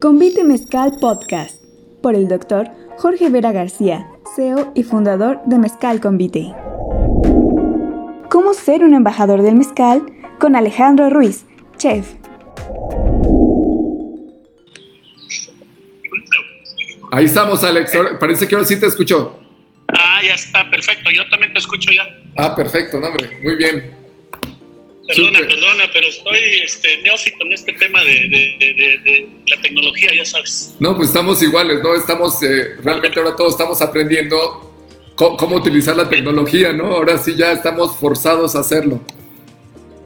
Convite Mezcal Podcast por el doctor Jorge Vera García, CEO y fundador de Mezcal Convite. ¿Cómo ser un embajador del mezcal? Con Alejandro Ruiz, chef. Ahí estamos, Alex. Parece que ahora sí te escucho. Ah, ya está, perfecto. Yo también te escucho ya. Ah, perfecto, no, hombre. Muy bien. Perdona, perdona, pero estoy este, neófito en este tema de, la tecnología, ya sabes. No, pues estamos iguales, ¿no? Estamos, eh, realmente ahora todos estamos aprendiendo cómo, utilizar la tecnología, ¿no? Ahora sí ya estamos forzados a hacerlo.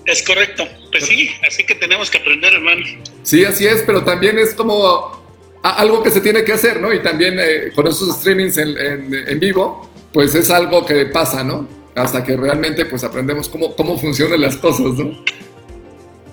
Es correcto, pues sí, así que tenemos que aprender, hermano. Sí, así es, pero también es como algo que se tiene que hacer, ¿no? Y también eh, con esos streamings en, en vivo, pues es algo que pasa, ¿no? Hasta que realmente pues aprendemos cómo, cómo funcionan las cosas, ¿no?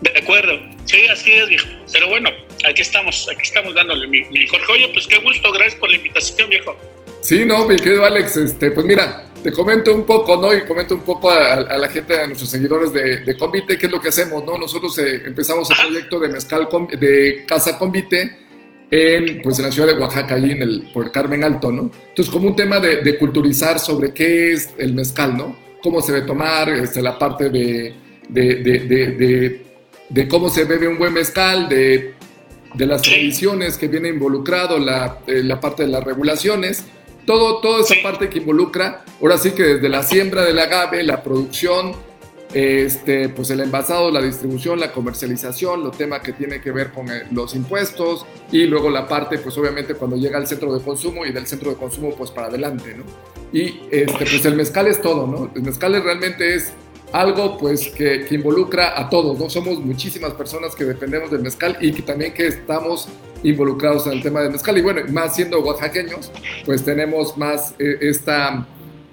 De acuerdo, sí, así es, viejo. Pero bueno, aquí estamos, aquí estamos dándole mi, mi Jorge. Oye, pues qué gusto, gracias por la invitación, viejo. Sí, no, mi querido Alex, este, pues mira, te comento un poco, ¿no? Y comento un poco a, la gente, a nuestros seguidores de, de Convite, qué es lo que hacemos, ¿no? Nosotros eh, empezamos el proyecto de mezcal, de Casa Convite, en, pues, en la ciudad de Oaxaca, allí en el, por Carmen Alto, ¿no? Entonces, como un tema de, culturizar sobre qué es el mezcal, ¿no? Cómo se debe tomar, este, la parte de, de, de, cómo se bebe un buen mezcal, de, las tradiciones que viene involucrado, la, eh, la parte de las regulaciones, todo, toda esa parte que involucra, ahora sí que desde la siembra del agave, la producción, este, pues el envasado, la distribución, la comercialización, lo tema que tiene que ver con eh, los impuestos y luego la parte, pues obviamente cuando llega al centro de consumo y del centro de consumo pues para adelante, ¿no? Y este, pues el mezcal es todo, ¿no? El mezcal realmente es algo pues que, que, involucra a todos, ¿no? Somos muchísimas personas que dependemos del mezcal y que también que estamos involucrados en el tema del mezcal y bueno, más siendo oaxaqueños, pues tenemos más eh, esta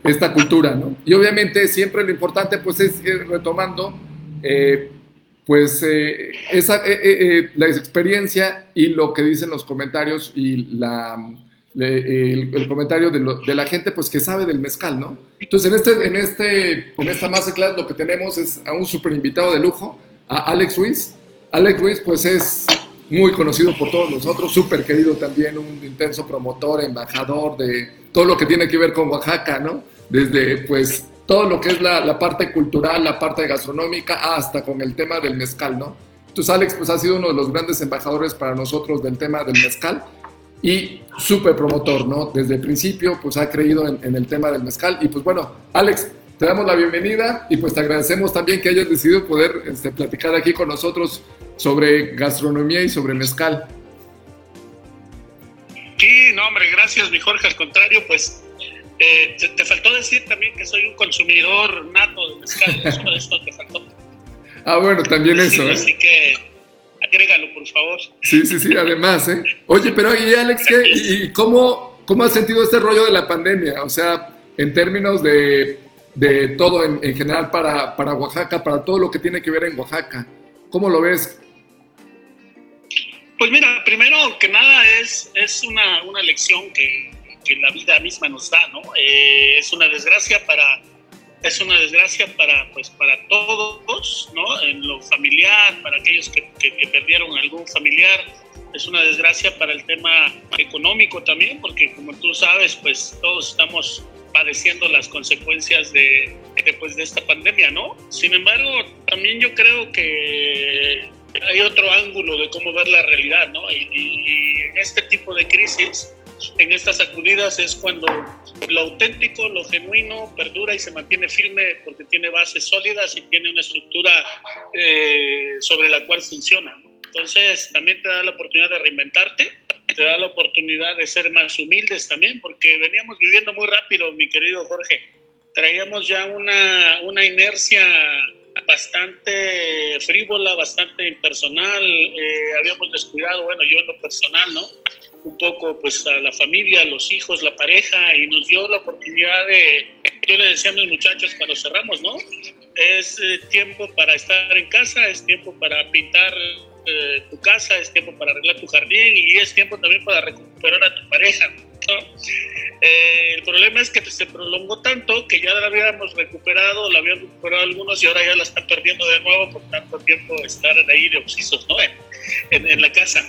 esta cultura, ¿no? Y obviamente siempre lo importante pues es ir retomando eh, pues eh, esa, eh, la experiencia y lo que dicen los comentarios y la, el, comentario de, la gente pues que sabe del mezcal, ¿no? Entonces en, este, en, este, en esta masterclass lo que tenemos es a un super invitado de lujo, a Alex Ruiz. Alex Ruiz pues es muy conocido por todos nosotros, súper querido también, un intenso promotor, embajador de todo lo que tiene que ver con Oaxaca, ¿no? Desde pues todo lo que es la, parte cultural, la parte gastronómica, hasta con el tema del mezcal, ¿no? Entonces Alex pues ha sido uno de los grandes embajadores para nosotros del tema del mezcal y súper promotor, ¿no? Desde el principio pues ha creído en, el tema del mezcal y pues bueno, Alex, te damos la bienvenida y pues te agradecemos también que hayas decidido poder este, platicar aquí con nosotros sobre gastronomía y sobre mezcal. Sí, no, hombre, gracias, mi Jorge. Al contrario, pues eh, te, faltó decir también que soy un consumidor nato de mezcal. Eso, eso te faltó. Ah, bueno, también eso. ¿eh? Así que agrégalo, por favor. Sí, sí, sí, además. ¿eh? Oye, pero ¿y Alex, ¿qué, y, cómo, cómo has sentido este rollo de la pandemia? O sea, en términos de, de todo en, en, general para, para Oaxaca, para todo lo que tiene que ver en Oaxaca. ¿Cómo lo ves? Pues mira, primero que nada es, es una, una lección que, que la vida misma nos da, ¿no? Eh, es una desgracia para es una desgracia para pues para todos, ¿no? En lo familiar, para aquellos que, que, perdieron algún familiar, es una desgracia para el tema económico también, porque como tú sabes, pues todos estamos padeciendo las consecuencias de, de esta pandemia, ¿no? Sin embargo, también yo creo que hay otro ángulo de cómo ver la realidad, ¿no? Y, y en este tipo de crisis, en estas sacudidas es cuando lo auténtico, lo genuino perdura y se mantiene firme porque tiene bases sólidas y tiene una estructura eh, sobre la cual funciona. Entonces también te da la oportunidad de reinventarte, te da la oportunidad de ser más humildes también, porque veníamos viviendo muy rápido, mi querido Jorge. Traíamos ya una, una inercia bastante frívola, bastante impersonal, eh, habíamos descuidado, bueno, yo en lo personal, ¿no? un poco pues a la familia, a los hijos, la pareja y nos dio la oportunidad de, yo le decía a mis muchachos cuando cerramos, ¿no? Es eh, tiempo para estar en casa, es tiempo para pintar eh, tu casa, es tiempo para arreglar tu jardín y es tiempo también para recuperar a tu pareja. Eh, el problema es que se prolongó tanto que ya la habíamos recuperado, la habían recuperado algunos y ahora ya la están perdiendo de nuevo por tanto tiempo estar ahí de oxisos ¿no? en, en la casa.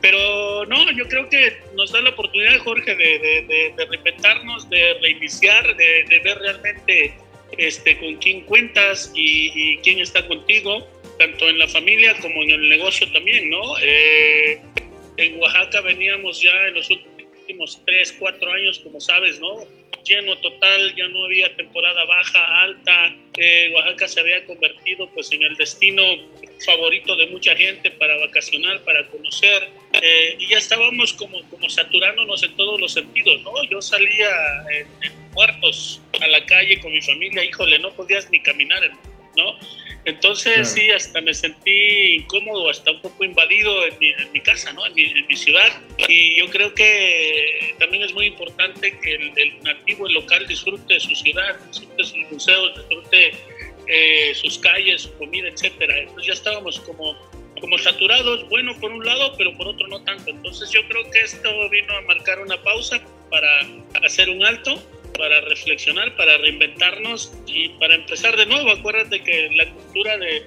Pero no, yo creo que nos da la oportunidad, Jorge, de, de, de, reinventarnos, de reiniciar, de, ver realmente este, con quién cuentas y, quién está contigo, tanto en la familia como en el negocio también, ¿no? Eh, en Oaxaca veníamos ya en los últimos tres, cuatro años, como sabes, ¿no? Lleno total, ya no había temporada baja, alta. Eh, Oaxaca se había convertido pues en el destino favorito de mucha gente para vacacionar, para conocer. Eh, y ya estábamos como, como saturándonos en todos los sentidos, ¿no? Yo salía en, en muertos a la calle con mi familia, híjole, no podías ni caminar, ¿no? Entonces sí, hasta me sentí incómodo, hasta un poco invadido en mi, en mi casa, ¿no? En mi, en mi, ciudad. Y yo creo que también es muy importante que el, el nativo, el local, disfrute de su ciudad, disfrute sus museos, disfrute eh, sus calles, su comida, etcétera. Entonces ya estábamos como, como saturados, bueno por un lado, pero por otro no tanto. Entonces yo creo que esto vino a marcar una pausa para hacer un alto para reflexionar, para reinventarnos y para empezar de nuevo. Acuérdate que la cultura de,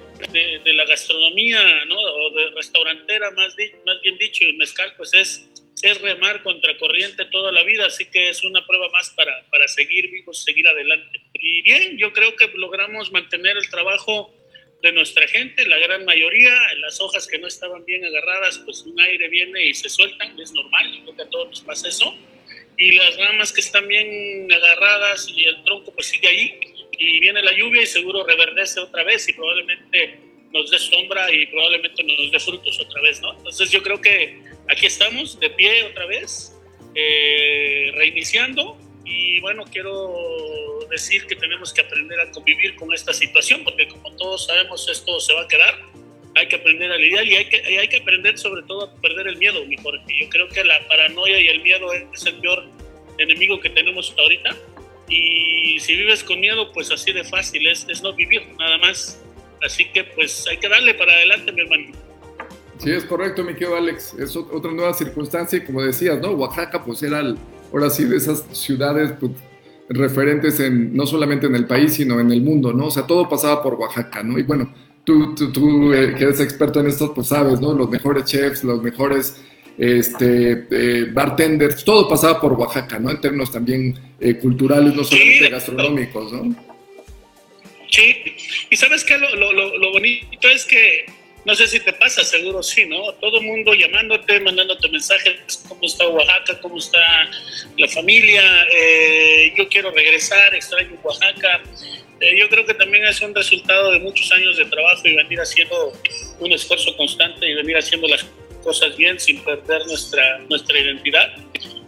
de, la gastronomía, ¿no? o de restaurantera, más, más bien dicho, y mezcal, pues es, es remar contra corriente toda la vida, así que es una prueba más para, para seguir vivos, seguir adelante. Y bien, yo creo que logramos mantener el trabajo de nuestra gente, la gran mayoría, las hojas que no estaban bien agarradas, pues un aire viene y se sueltan, es normal, yo creo que a todos nos pasa eso y las ramas que están bien agarradas y el tronco pues sigue ahí y viene la lluvia y seguro reverdece otra vez y probablemente nos dé sombra y probablemente nos dé frutos otra vez, ¿no? Entonces yo creo que aquí estamos de pie otra vez, eh, reiniciando y bueno, quiero decir que tenemos que aprender a convivir con esta situación porque como todos sabemos esto se va a quedar hay que aprender a lidiar y hay que, hay que aprender sobre todo a perder el miedo, mi Jorge. Yo creo que la paranoia y el miedo es el peor enemigo que tenemos ahorita. Y si vives con miedo, pues así de fácil es, es no vivir, nada más. Así que pues hay que darle para adelante, mi hermano. Sí, es correcto, mi querido Alex. Es otra nueva circunstancia y como decías, ¿no? Oaxaca pues era, ahora sí, de esas ciudades pues, referentes en, no solamente en el país, sino en el mundo, ¿no? O sea, todo pasaba por Oaxaca, ¿no? Y bueno, tú, tú, tú eh, que eres experto en esto, pues sabes, ¿no? Los mejores chefs, los mejores este, eh, bartenders, todo pasaba por Oaxaca, ¿no? En términos también eh, culturales, no solamente gastronómicos, ¿no? Sí, y sabes qué, lo, lo, lo, bonito es que, no sé si te pasa, seguro sí, ¿no? Todo el mundo llamándote, mandándote mensajes, cómo está Oaxaca, cómo está la familia, yo quiero regresar, extraño Oaxaca. Eh, yo creo que también es un resultado de muchos años de trabajo y venir haciendo un esfuerzo constante y venir haciendo las cosas bien sin perder nuestra, nuestra identidad.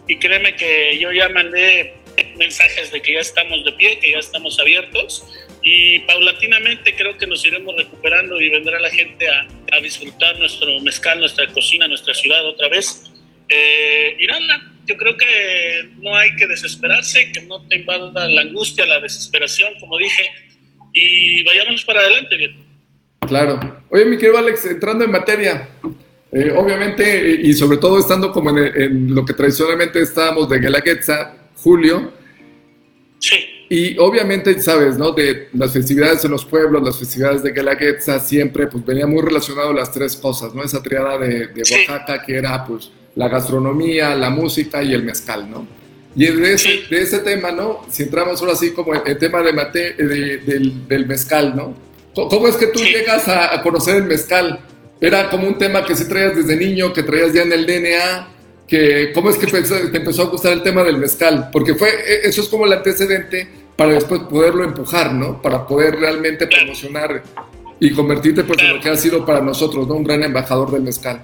Y créeme que yo ya mandé mensajes de que ya estamos de pie, que ya estamos abiertos y paulatinamente creo que nos iremos recuperando y vendrá la gente a, a disfrutar nuestro mezcal, nuestra cocina, nuestra ciudad otra vez. Eh, nada, yo creo que no hay que desesperarse, que no te invada la angustia, la desesperación, como dije, y vayamos para adelante. Bien. Claro. Oye, mi querido Alex, entrando en materia, eh, obviamente, y sobre todo estando como en, lo que tradicionalmente estábamos de Guelaguetza, Julio. Sí. Y obviamente, sabes, ¿no? De las festividades en los pueblos, las festividades de Guelaguetza, siempre pues venía muy relacionado las tres cosas, ¿no? Esa triada de, de Oaxaca que era pues la gastronomía, la música y el mezcal, ¿no? Y de ese, de ese tema, ¿no? Si entramos ahora así como el, tema de mate, del, del, mezcal, ¿no? ¿Cómo es que tú llegas a, conocer el mezcal? ¿Era como un tema que sí traías desde niño, que traías ya en el DNA? Que, ¿Cómo es que te empezó a gustar el tema del mezcal? Porque fue, e, eso es como el antecedente para después poderlo empujar, ¿no? Para poder realmente promocionar y convertirte pues, en lo que ha sido para nosotros, ¿no? Un gran embajador del mezcal.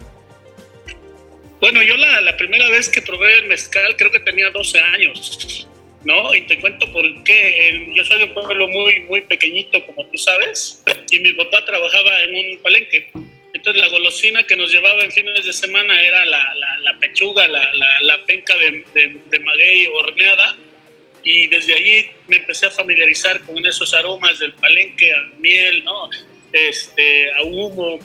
Bueno, yo la, la, primera vez que probé el mezcal creo que tenía 12 años, ¿no? Y te cuento por qué. Yo soy de un pueblo muy, muy pequeñito, como tú sabes, y mi papá trabajaba en un palenque. Entonces la golosina que nos llevaba en fines de semana era la, la, la pechuga, la, la penca de, de, de, maguey horneada. Y desde allí me empecé a familiarizar con esos aromas del palenque, a miel, ¿no? Este, a humo.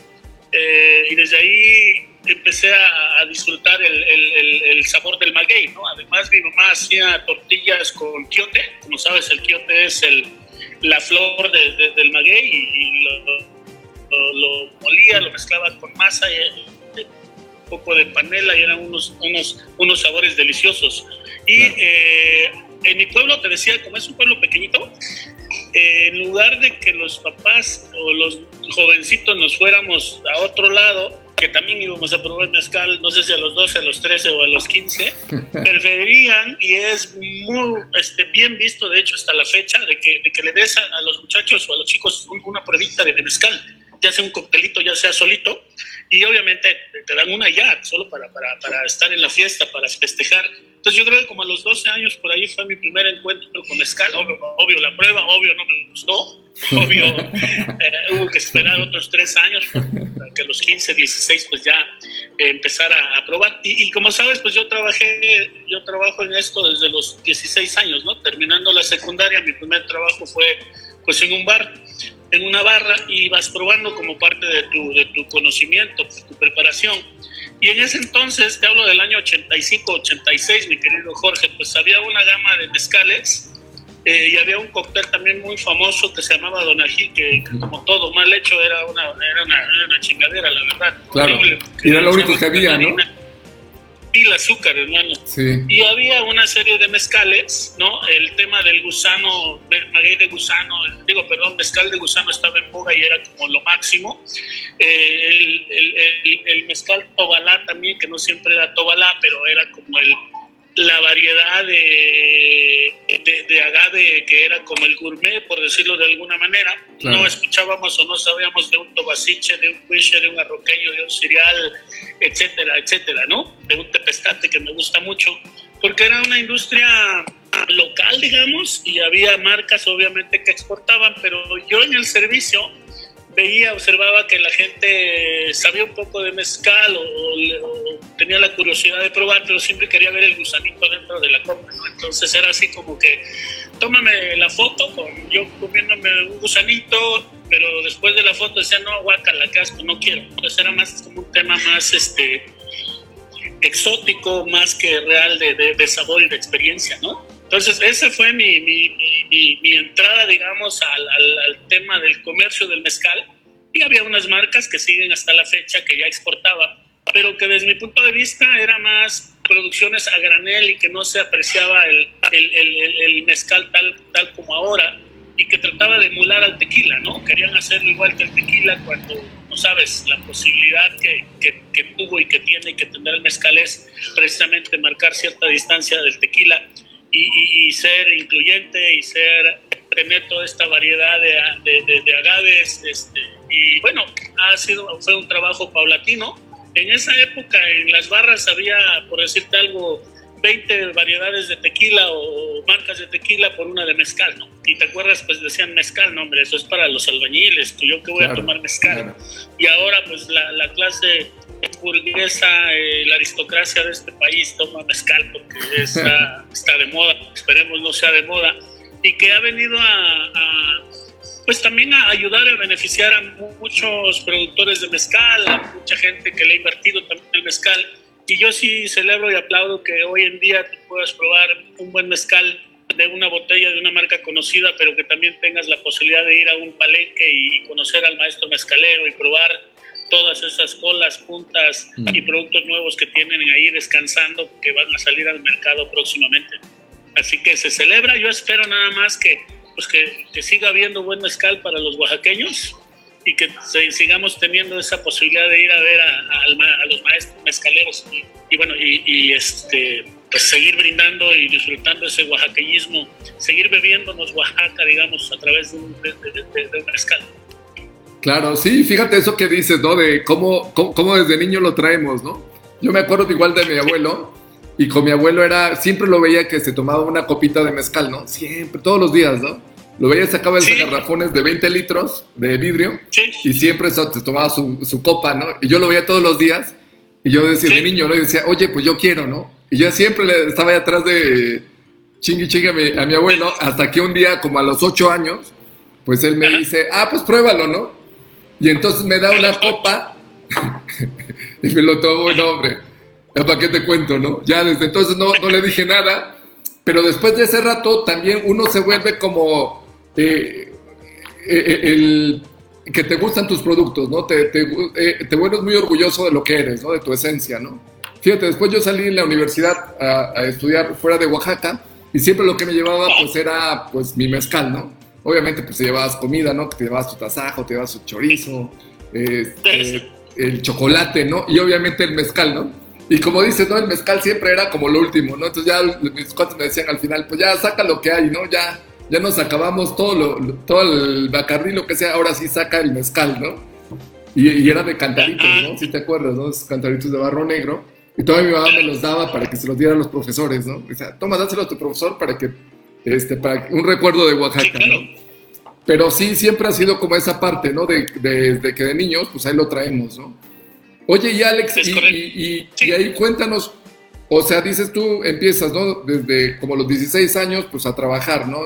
Eh, y desde ahí empecé a, disfrutar el, el, el, sabor del maguey, ¿no? Además, mi mamá hacía tortillas con quiote, como sabes, el quiote es el, la flor de, del maguey y, lo, lo, molía, lo mezclaba con masa y, poco de panela y eran unos, unos, unos sabores deliciosos. Y eh, en mi pueblo, te decía, como es un pueblo pequeñito, eh, en lugar de que los papás o los jovencitos nos fuéramos a otro lado, que también íbamos a probar mezcal, no sé si a los 12, a los 13 o a los 15, preferirían, y es muy este, bien visto, de hecho, hasta la fecha, de que, de que le des a, los muchachos o a los chicos una pruebita de mezcal, ya sea un coctelito, ya sea solito, y obviamente te dan una ya, solo para, para, para estar en la fiesta, para festejar entonces yo creo que como a los 12 años por ahí fue mi primer encuentro con mezcal, obvio, la prueba, obvio no me gustó, obvio eh, hubo que esperar otros tres años para que a los 15, 16 pues ya eh, empezara a probar. Y, como sabes, pues yo trabajé, yo trabajo en esto desde los 16 años, ¿no? Terminando la secundaria, mi primer trabajo fue pues en un bar, en una barra y vas probando como parte de tu, de tu conocimiento, tu preparación. Y en ese entonces, te hablo del año 85, 86, mi querido Jorge, pues había una gama de mezcales eh, y había un cóctel también muy famoso que se llamaba Donají, que, como todo mal hecho era una, era una, chingadera, la verdad. Claro, y era lo único que había, ¿no? El azúcar, hermano. Y había una serie de mezcales, ¿no? El tema del gusano, maguey de gusano, digo, perdón, mezcal de gusano estaba en boga y era como lo máximo. Eh, el, el, el, mezcal tobalá también, que no siempre era tobalá, pero era como el la variedad de, de, agave que era como el gourmet, por decirlo de alguna manera. No escuchábamos o no sabíamos de un tobasiche, de un quisher, de un arroqueño, de un cereal, etcétera, etcétera, ¿no? De un tepestate que me gusta mucho, porque era una industria local, digamos, y había marcas obviamente que exportaban, pero yo en el servicio veía, observaba que la gente sabía un poco de mezcal o, tenía la curiosidad de probar, pero siempre quería ver el gusanito dentro de la copa, ¿no? Entonces era así como que, tómame la foto con yo comiéndome un gusanito, pero después de la foto decía, no, la qué asco, no quiero. Entonces era más como un tema más, este, exótico, más que real de, de sabor y de experiencia, ¿no? Entonces, esa fue mi, mi, mi, entrada, digamos, al, al, tema del comercio del mezcal. Y había unas marcas que siguen hasta la fecha que ya exportaba, pero que desde mi punto de vista era más producciones a granel y que no se apreciaba el, el, el, el mezcal tal, tal como ahora y que trataba de emular al tequila, ¿no? Querían hacerlo igual que el tequila cuando, no sabes, la posibilidad que, que, que tuvo y que tiene y que tendrá el mezcal es precisamente marcar cierta distancia del tequila y, ser incluyente y ser tener toda esta variedad de, de, de, agaves. Este, y bueno, ha sido, fue un trabajo paulatino. En esa época en las barras había, por decirte algo, 20 variedades de tequila o marcas de tequila por una de mezcal, ¿no? Y te acuerdas, pues decían mezcal, no, hombre, eso es para los albañiles, yo que voy a tomar mezcal. Y ahora, pues la, la clase burguesa, eh, la aristocracia de este país toma mezcal porque está, está de moda, esperemos no sea de moda, y que ha venido a, pues también a ayudar a beneficiar a muchos productores de mezcal, a mucha gente que le ha invertido también el mezcal. Y yo sí celebro y aplaudo que hoy en día tú puedas probar un buen mezcal de una botella de una marca conocida, pero que también tengas la posibilidad de ir a un palenque y conocer al maestro mezcalero y probar todas esas colas, puntas y mm. productos nuevos que tienen ahí descansando que van a salir al mercado próximamente. Así que se celebra, yo espero nada más que, pues que, que siga habiendo buen mezcal para los oaxaqueños y que sigamos teniendo esa posibilidad de ir a ver a, a, los maestros mezcaleros y, bueno, y, este, pues seguir brindando y disfrutando ese oaxaqueñismo, seguir bebiéndonos Oaxaca, digamos, a través de un, de, de un mezcal. Claro, sí, fíjate eso que dices, ¿no? De cómo, cómo, desde niño lo traemos, ¿no? Yo me acuerdo igual de mi abuelo, y con mi abuelo era, siempre lo veía que se tomaba una copita de mezcal, ¿no? Siempre, todos los días, ¿no? Lo veía, sacaba esos garrafones de 20 litros de vidrio, y siempre se tomaba su, su, copa, ¿no? Y yo lo veía todos los días, y yo decía, de niño, ¿no? Y decía, oye, pues yo quiero, ¿no? Y yo siempre le, estaba ahí atrás de chingui chingue a mi, a mi abuelo, hasta que un día, como a los 8 años, pues él me dice, ah, pues pruébalo, ¿no? Y entonces me da una copa y me lo tomo, no, hombre, ¿para qué te cuento, no? Ya desde entonces no, no le dije nada, pero después de ese rato también uno se vuelve como eh, eh, el, que te gustan tus productos, ¿no? Te, te, eh, te, vuelves muy orgulloso de lo que eres, ¿no? De tu esencia, ¿no? Fíjate, después yo salí en la universidad a, a, estudiar fuera de Oaxaca y siempre lo que me llevaba pues era pues mi mezcal, ¿no? Obviamente pues te llevabas comida, ¿no? Te llevabas tu tasajo, te llevabas tu chorizo, este, el chocolate, ¿no? Y obviamente el mezcal, ¿no? Y como dices, ¿no? El mezcal siempre era como lo último, ¿no? Entonces ya mis cuates me decían al final, pues ya saca lo que hay, ¿no? Ya, ya nos acabamos todo, lo, todo el bacardí, lo que sea, ahora sí saca el mezcal, ¿no? Y, era de cantaritos, ¿no? Si te acuerdas, ¿no? Esos cantaritos de barro negro. Y todavía mi mamá me los daba para que se los dieran los profesores, ¿no? O sea, toma, dáselo a tu profesor para que, este, para un recuerdo de Oaxaca, ¿no? Pero sí, siempre ha sido como esa parte, ¿no? De, de, que de niños, pues ahí lo traemos, ¿no? Oye, y Alex, y, y, ahí cuéntanos, o sea, dices tú, empiezas, ¿no? Desde como los 16 años, pues a trabajar, ¿no?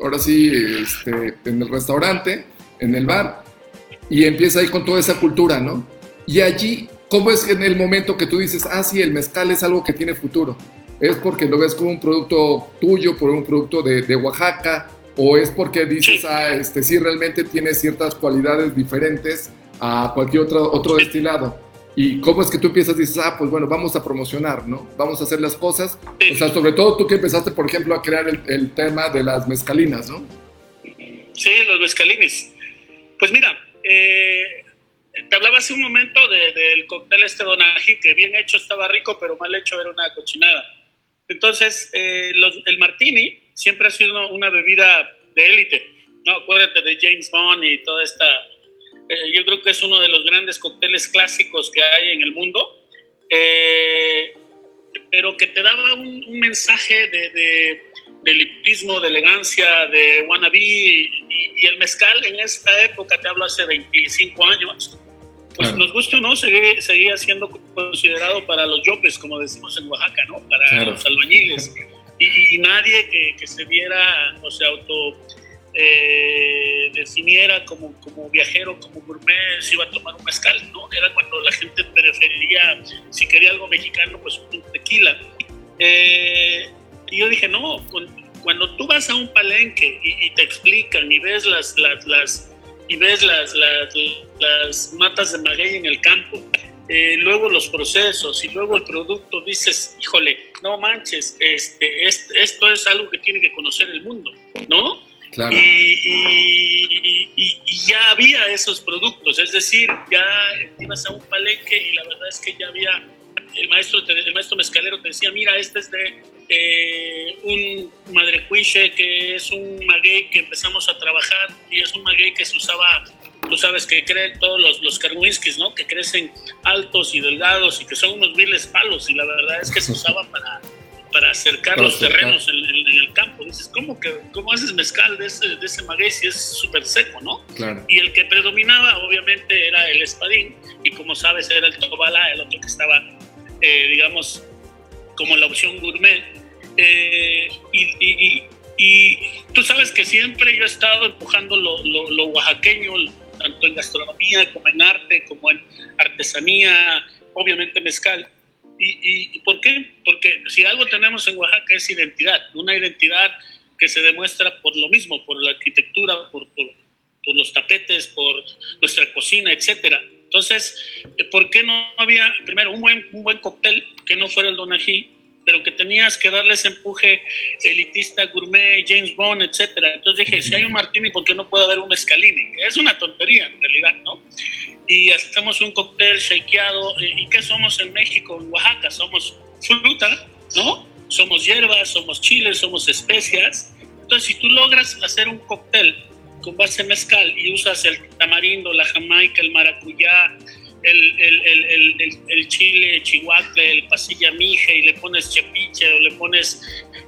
Ahora sí, este, en el restaurante, en el bar, y empieza ahí con toda esa cultura, ¿no? Y allí, ¿cómo es en el momento que tú dices, ah, sí, el mezcal es algo que tiene futuro? ¿Es porque lo ves como un producto tuyo, por un producto de, de Oaxaca? ¿O es porque dices, ah, este sí realmente tiene ciertas cualidades diferentes a cualquier otro, otro destilado? ¿Y cómo es que tú empiezas y dices, ah, pues bueno, vamos a promocionar, ¿no? Vamos a hacer las cosas. O sea, sobre todo tú que empezaste, por ejemplo, a crear el, tema de las mezcalinas, ¿no? Sí, los mezcalines. Pues mira, eh, te hablaba hace un momento del cóctel este donají, que bien hecho estaba rico, pero mal hecho era una cochinada. Entonces, eh, el martini siempre ha sido una bebida de élite. No, acuérdate de James Bond y toda esta eh, yo creo que es uno de los grandes cócteles clásicos que hay en el mundo, eh, pero que te daba un, mensaje de, de, de, lipismo, de elegancia, de wannabe, y, y, el mezcal en esta época, te hablo hace 25 años, pues nos gusta o no, seguía, seguía, siendo considerado para los yopes, como decimos en Oaxaca, ¿no? Para los albañiles. Y, y, nadie que, que, se viera, o sea, auto eh, definiera como, como viajero, como gourmet, si iba a tomar un mezcal, ¿no? Era cuando la gente preferiría, si quería algo mexicano, pues un tequila. Eh, y yo dije, no, cuando tú vas a un palenque y, te explican y ves las, las, las y ves las, las, las, matas de maguey en el campo, eh, luego los procesos y luego el producto, dices, híjole, no manches, este, esto es algo que tiene que conocer el mundo, ¿no? Y, ya había esos productos, es decir, ya ibas a un palenque y la verdad es que ya había, el maestro, el maestro mezcalero te decía, mira, este es de eh, un madrecuiche, que es un maguey que empezamos a trabajar y es un maguey que se usaba, tú sabes que creen todos los, los ¿no? Que crecen altos y delgados y que son unos miles palos y la verdad es que se usaba para para acercar los terrenos en, el campo. Dices, ¿cómo, que, cómo haces mezcal de ese, de ese maguey si es súper seco, no? Y el que predominaba, obviamente, era el espadín, y como sabes, era el tobala, el otro que estaba, eh, digamos, como la opción gourmet. Eh, y, y, tú sabes que siempre yo he estado empujando lo, lo, lo oaxaqueño, tanto en gastronomía como en arte, como en artesanía, obviamente mezcal ¿Y, y, por qué? Porque si algo tenemos en Oaxaca es identidad, una identidad que se demuestra por lo mismo, por la arquitectura, por, los tapetes, por nuestra cocina, etcétera. Entonces, ¿por qué no había, primero, un buen, un buen cóctel que no fuera el donají, pero que tenías que darle ese empuje elitista, gourmet, James Bond, etcétera? Entonces dije, si hay un martini, ¿por qué no puede haber un mezcalini? Es una tontería, en realidad, ¿no? y hacemos un cóctel shakeado. ¿Y qué somos en México, en Oaxaca? Somos fruta, ¿no? Somos hierbas, somos chiles, somos especias. Entonces, si tú logras hacer un cóctel con base mezcal y usas el tamarindo, la jamaica, el maracuyá, el, el, el, el, chile chihuacle, el pasilla mije y le pones chepiche o le pones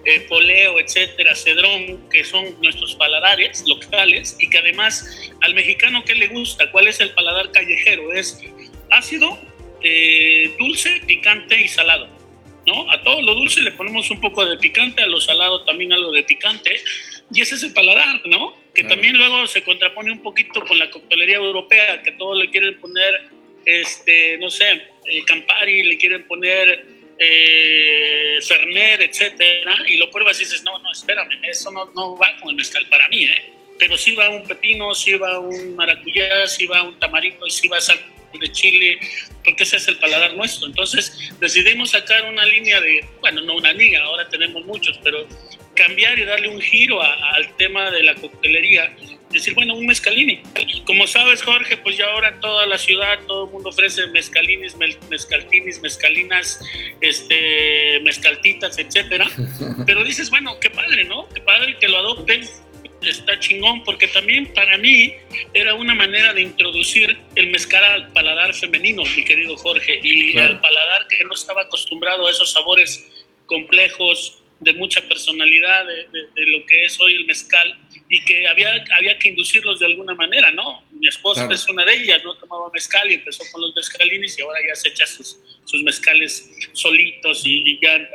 eh, poleo, etcétera, cedrón, que son nuestros paladares locales y que además al mexicano ¿qué le gusta? ¿Cuál es el paladar callejero? Es ácido, eh, dulce, picante y salado. ¿no? A todo lo dulce le ponemos un poco de picante, a lo salado también algo de picante y ese es el paladar, ¿no? Que también luego se contrapone un poquito con la coctelería europea, que todo le quieren poner este, no sé, eh, Campari, le quieren poner eh, Fernet, etcétera, y lo pruebas y dices, no, no, espérame, eso no, no va con el mezcal para mí, ¿eh? pero sí va un pepino, sí va un maracuyá, sí va un tamarindo y sí va sal de chile, porque ese es el paladar nuestro. Entonces decidimos sacar una línea de, bueno, no una línea, ahora tenemos muchos, pero cambiar y darle un giro al tema de la coctelería. Decir, bueno, un mezcalini. Como sabes, Jorge, pues ya ahora en toda la ciudad todo el mundo ofrece mezcalinis, mezcaltinis, mezcalinas, este, mezcaltitas, etcétera. Pero dices, bueno, qué padre, ¿no? Qué padre que lo adopten está chingón, porque también para mí era una manera de introducir el mezcal al paladar femenino, mi querido Jorge, y al paladar que no estaba acostumbrado a esos sabores complejos, de mucha personalidad de, lo que es hoy el mezcal y que había, había que inducirlos de alguna manera, ¿no? Mi esposa es una de ellas, no tomaba mezcal y empezó con los mezcalinis y ahora ya se echa sus, sus mezcales solitos y, ya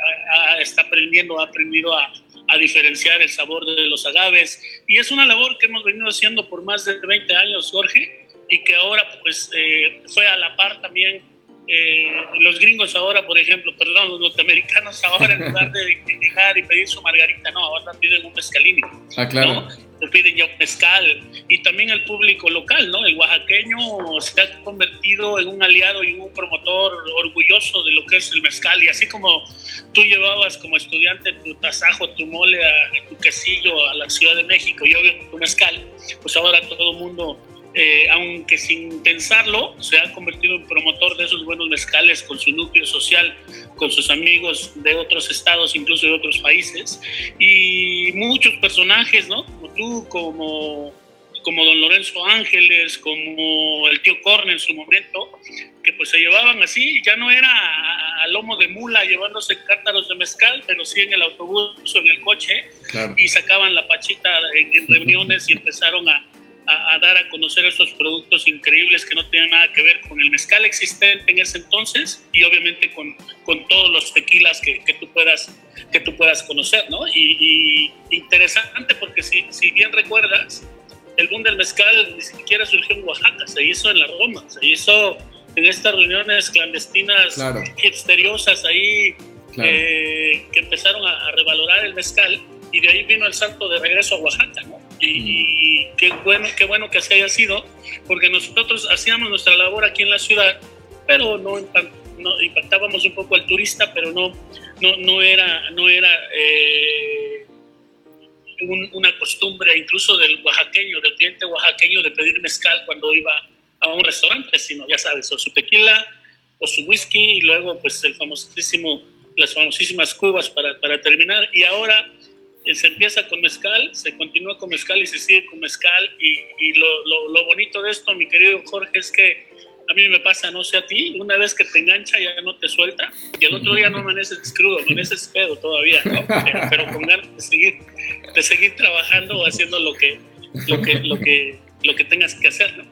está aprendiendo, ha aprendido a, a diferenciar el sabor de los agaves. Y es una labor que hemos venido haciendo por más de 20 años, Jorge, y que ahora pues eh, fue a la par también eh, los gringos ahora, por ejemplo, perdón, los norteamericanos ahora en lugar de llegar y pedir su margarita, no, ahora piden un mezcalini. Ah, claro. Te piden ya un mezcal. Y también el público local, ¿no? El oaxaqueño se ha convertido en un aliado y un promotor orgulloso de lo que es el mezcal. Y así como tú llevabas como estudiante tu tasajo, tu mole, a, tu quesillo a la Ciudad de México y obvio tu mezcal, pues ahora todo el mundo eh, aunque sin pensarlo, se ha convertido en promotor de esos buenos mezcales con su núcleo social, con sus amigos de otros estados, incluso de otros países, y muchos personajes, ¿no? Como tú, como, como don Lorenzo Ángeles, como el tío Corne en su momento, que pues se llevaban así, ya no era a, lomo de mula llevándose cártaros de mezcal, pero sí en el autobús o en el coche, y sacaban la pachita en reuniones y empezaron a a, dar a conocer estos productos increíbles que no tienen nada que ver con el mezcal existente en ese entonces y obviamente con, con todos los tequilas que, que, tú puedas, que tú puedas conocer, ¿no? Y, interesante porque si, si bien recuerdas, el boom del mezcal ni siquiera surgió en Oaxaca, se hizo en la Roma, se hizo en estas reuniones clandestinas claro. ahí eh, que empezaron a, a, revalorar el mezcal y de ahí vino el salto de regreso a Oaxaca, ¿no? Y, qué bueno, qué bueno que así haya sido, porque nosotros hacíamos nuestra labor aquí en la ciudad, pero no, no impactábamos un poco al turista, pero no, no, no era, no era eh, una costumbre incluso del oaxaqueño, del cliente oaxaqueño de pedir mezcal cuando iba a un restaurante, sino ya sabes, o su tequila o su whisky y luego pues el famosísimo, las famosísimas cubas para, para terminar. Y ahora se empieza con mezcal, se continúa con mezcal y se sigue con mezcal. Y, lo, lo, bonito de esto, mi querido Jorge, es que a mí me pasa, no sé a ti, una vez que te engancha ya no te suelta y el otro día no amaneces crudo, amaneces pedo todavía, ¿no? pero, con ganas de seguir, de seguir trabajando o haciendo lo que, lo que, lo que, lo que tengas que hacer, ¿no?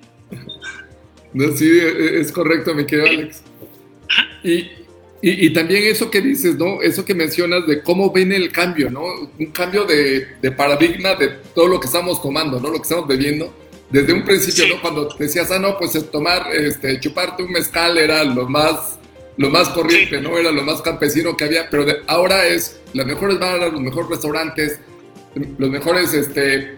No, sí, es correcto, mi querido Alex. Y, y, también eso que dices, ¿no? Eso que mencionas de cómo viene el cambio, ¿no? Un cambio de, de, paradigma de todo lo que estamos tomando, ¿no? Lo que estamos bebiendo. Desde un principio, ¿no? Cuando decías, ah, no, pues tomar, este, chuparte un mezcal era lo más, lo más corriente, ¿no? Era lo más campesino que había, pero ahora es las mejores bares, los mejores restaurantes, los mejores, este,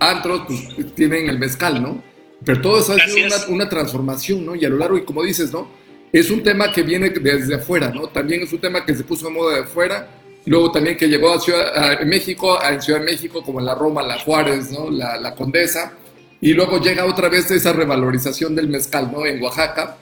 antros, pues tienen el mezcal, ¿no? Pero todo eso ha sido una, una transformación, ¿no? Y a lo largo, y como dices, ¿no? Es un tema que viene desde afuera, ¿no? También es un tema que se puso de moda de afuera, luego también que llegó a, Ciudad, México, a Ciudad de México, como la Roma, la Juárez, ¿no? La, Condesa, y luego llega otra vez esa revalorización del mezcal, ¿no? En Oaxaca.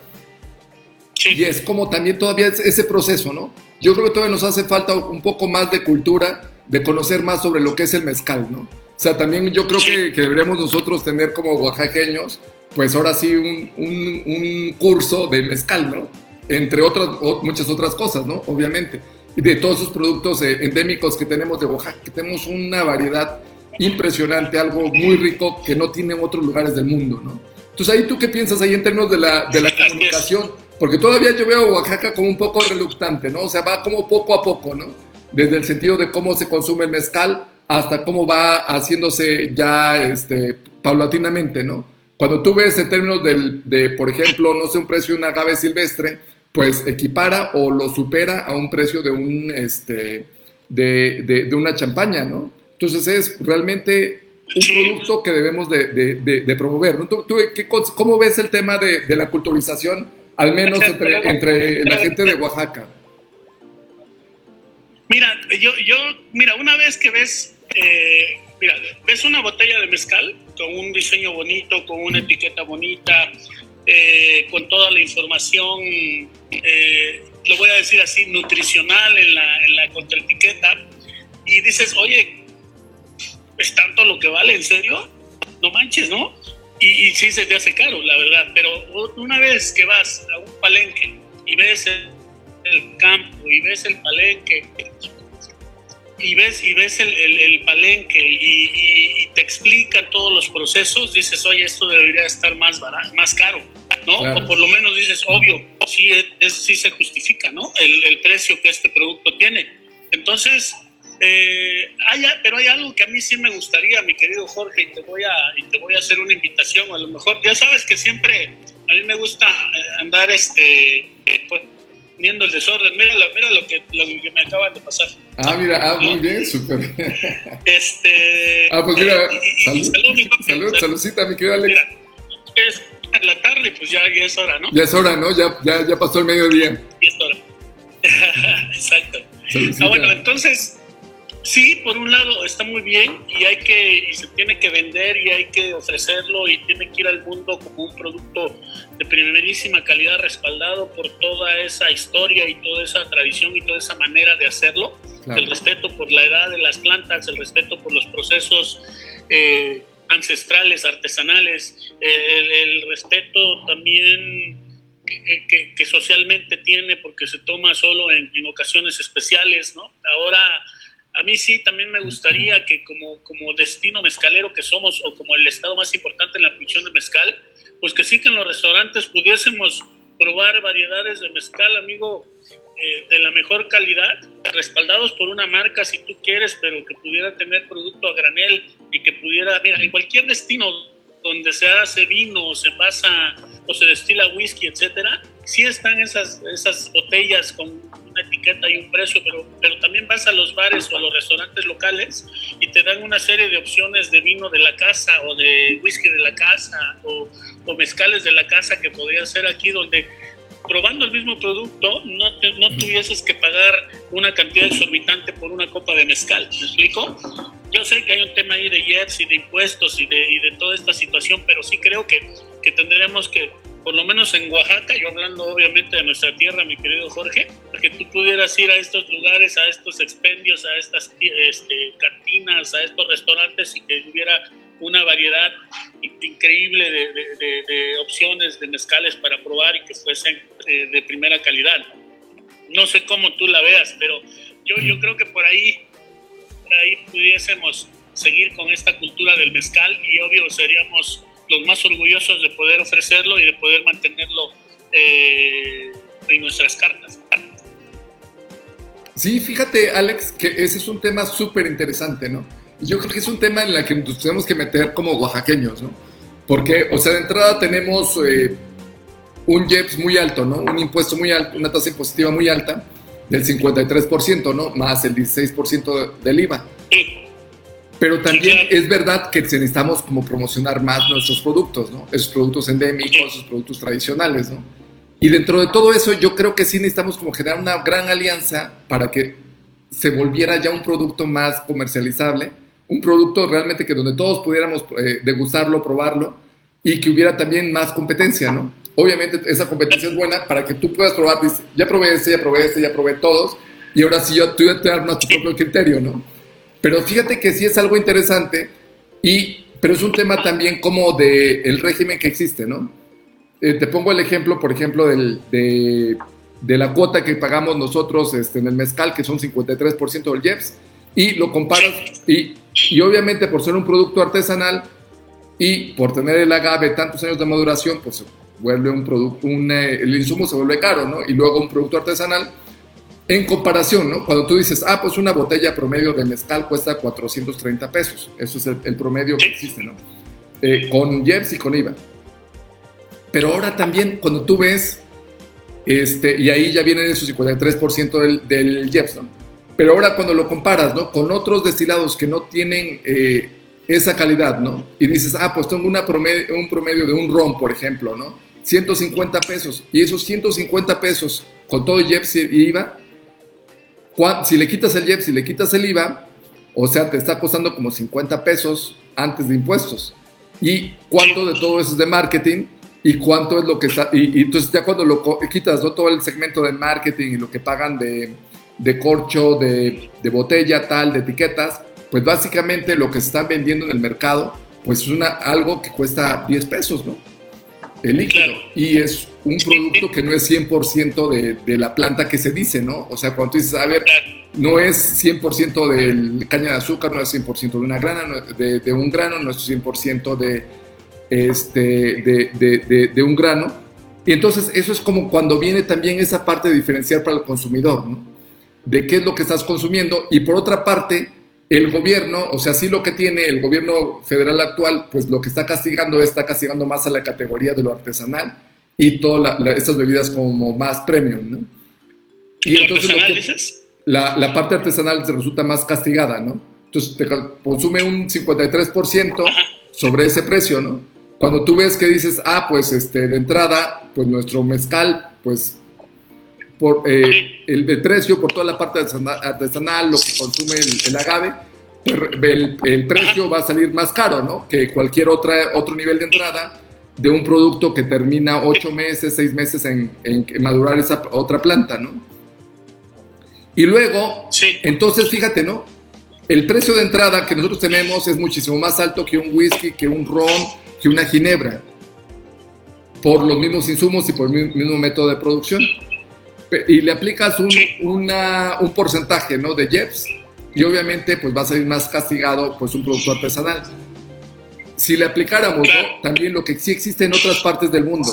Y es como también todavía ese proceso, ¿no? Yo creo que todavía nos hace falta un poco más de cultura, de conocer más sobre lo que es el mezcal, ¿no? O sea, también yo creo que, que deberíamos nosotros tener como oaxaqueños pues ahora sí un, un, curso de mezcal, ¿no? Entre otras, muchas otras cosas, ¿no? Obviamente. Y de todos esos productos eh, endémicos que tenemos de Oaxaca, que tenemos una variedad impresionante, algo muy rico que no tienen otros lugares del mundo, ¿no? Entonces, ahí tú qué piensas ahí en términos de la, de la comunicación, porque todavía yo veo a Oaxaca como un poco reluctante, ¿no? O sea, va como poco a poco, ¿no? Desde el sentido de cómo se consume el mezcal hasta cómo va haciéndose ya este, paulatinamente, ¿no? Cuando tú ves en términos de, por ejemplo, no sé, un precio de una agave silvestre, pues equipara o lo supera a un precio de, un, este, de, de, una champaña, ¿no? Entonces es realmente un producto que debemos de, promover. ¿no? ¿Tú, cómo ves el tema de, la culturización, al menos entre, la gente de Oaxaca? Mira, yo, yo mira, una vez que ves, eh, mira, ves una botella de mezcal con un diseño bonito, con una etiqueta bonita, eh, con toda la información, eh, lo voy a decir así, nutricional en la, en la contraetiqueta, y dices, oye, ¿es tanto lo que vale? ¿En serio? No manches, ¿no? Y, sí se te hace caro, la verdad, pero una vez que vas a un palenque y ves el, campo y ves el palenque y ves, y ves el, el, palenque y, te explican todos los procesos, dices, oye, esto debería estar más barato, más caro, ¿no? O por lo menos dices, obvio, sí, es, sí se justifica, ¿no? El, el, precio que este producto tiene. Entonces, eh, hay, pero hay algo que a mí sí me gustaría, mi querido Jorge, y te voy a, y te voy a hacer una invitación. A lo mejor, ya sabes que siempre a mí me gusta eh, andar este, pues, poniendo el desorden. Mira, mira lo, que, lo que me acaban de pasar. Ah, mira, ah, muy bien, súper. Este. Ah, pues mira, salud, salud, mi salud, saludcita, mi querido Alex. Mira, es la tarde, pues ya, ya, es hora, ¿no? Ya es hora, ¿no? Ya, ya, ya pasó el mediodía. Ya es hora. Exacto. Ah, bueno, entonces Sí, por un lado está muy bien y hay que y se tiene que vender y hay que ofrecerlo y tiene que ir al mundo como un producto de primerísima calidad respaldado por toda esa historia y toda esa tradición y toda esa manera de hacerlo. El respeto por la edad de las plantas, el respeto por los procesos eh, ancestrales, artesanales, el, respeto también que, socialmente tiene porque se toma solo en, en ocasiones especiales, ¿no? Ahora a mí sí, también me gustaría que como, como destino mezcalero que somos o como el estado más importante en la producción de mezcal, pues que sí que en los restaurantes pudiésemos probar variedades de mezcal, amigo, eh, de la mejor calidad, respaldados por una marca si tú quieres, pero que pudiera tener producto a granel y que pudiera, mira, en cualquier destino donde se hace vino o se pasa o se destila whisky, etcétera, sí están esas, esas botellas con etiqueta y un precio, pero, pero también vas a los bares o a los restaurantes locales y te dan una serie de opciones de vino de la casa o de whisky de la casa o, o mezcales de la casa que podría ser aquí donde probando el mismo producto no, no tuvieses que pagar una cantidad exorbitante por una copa de mezcal. ¿Me explico? Yo sé que hay un tema ahí de jets y de impuestos y de, y de toda esta situación, pero sí creo que, que tendremos que por lo menos en Oaxaca, yo hablando obviamente de nuestra tierra, mi querido Jorge, que tú pudieras ir a estos lugares, a estos expendios, a estas este, cantinas, a estos restaurantes y que hubiera una variedad increíble de, opciones de mezcales para probar y que fuesen eh, de primera calidad. No sé cómo tú la veas, pero yo, yo creo que por ahí, por ahí pudiésemos seguir con esta cultura del mezcal y obvio seríamos los más orgullosos de poder ofrecerlo y de poder mantenerlo eh, en nuestras cartas. Sí, fíjate, Alex, que ese es un tema súper interesante, ¿no? Y yo creo que es un tema en el que nos tenemos que meter como oaxaqueños, ¿no? Porque, o sea, de entrada tenemos eh, un JEPS muy alto, ¿no? Un impuesto muy alto, una tasa impositiva muy alta, del 53%, ¿no? Más el 16% del IVA. Sí. Pero también es verdad que necesitamos como promocionar más nuestros productos, ¿no? Esos productos endémicos, esos productos tradicionales, ¿no? Y dentro de todo eso yo creo que sí necesitamos como generar una gran alianza para que se volviera ya un producto más comercializable, un producto realmente que donde todos pudiéramos eh, degustarlo, probarlo y que hubiera también más competencia, ¿no? Obviamente esa competencia es buena para que tú puedas probar, ya probé este, ya probé este, ya probé todos y ahora sí yo, tú ya te armas tu propio criterio, ¿no? Pero fíjate que sí es algo interesante, y, pero es un tema también como del el régimen que existe, ¿no? Eh, te pongo el ejemplo, por ejemplo, del, de, de, la cuota que pagamos nosotros este, en el mezcal, que son 53% del IEPS, y lo comparas, y, y obviamente por ser un producto artesanal y por tener el agave tantos años de maduración, pues vuelve un producto, un, eh, el insumo se vuelve caro, ¿no? Y luego un producto artesanal, en comparación, ¿no? Cuando tú dices, ah, pues una botella promedio de mezcal cuesta 430 pesos. Eso es el, promedio que existe, ¿no? Eh, con JEPS y con IVA. Pero ahora también, cuando tú ves, este, y ahí ya viene esos 53% del, del ¿no? Pero ahora cuando lo comparas, ¿no? Con otros destilados que no tienen, eh, esa calidad, ¿no? Y dices, ah, pues tengo una promedio, un promedio de un ROM, por ejemplo, ¿no? 150 pesos. Y esos 150 pesos con todo el IEPS y IVA, si le quitas el IEPS y le quitas el IVA, o sea, te está costando como 50 pesos antes de impuestos. ¿Y cuánto de todo eso es de marketing? ¿Y cuánto es lo que está? Y, entonces ya cuando lo quitas todo el segmento de marketing y lo que pagan de, de corcho, de, de botella, tal, de etiquetas, pues básicamente lo que se está vendiendo en el mercado, pues es una, algo que cuesta 10 pesos, ¿no? El líquido. Y es un producto que no es 100% de, de la planta que se dice, ¿no? O sea, cuando tú dices, a ver, no es 100% de caña de azúcar, no es 100% de una grana, de, de, un grano, no es 100% de, este, de, de, un grano. Y entonces eso es como cuando viene también esa parte de diferenciar para el consumidor, ¿no? De qué es lo que estás consumiendo. Y por otra parte, el gobierno, o sea, sí lo que tiene el gobierno federal actual, pues lo que está castigando está castigando más a la categoría de lo artesanal y todas estas bebidas como más premium, ¿no? Y entonces dices? La, la, parte artesanal se resulta más castigada, ¿no? Entonces te consume un 53% sobre ese precio, ¿no? Cuando tú ves que dices, ah, pues este, de entrada, pues nuestro mezcal, pues por eh, el, precio, por toda la parte artesanal, lo que consume el, agave, el, precio va a salir más caro, ¿no? Que cualquier otra, otro nivel de entrada de un producto que termina ocho meses, seis meses en, madurar esa otra planta, ¿no? Y luego, entonces fíjate, ¿no? El precio de entrada que nosotros tenemos es muchísimo más alto que un whisky, que un ron, que una ginebra, por los mismos insumos y por el mismo método de producción y le aplicas un, una, un porcentaje ¿no? de JEPs y obviamente pues va a salir más castigado pues un producto artesanal. Si le aplicáramos también lo que sí existe en otras partes del mundo,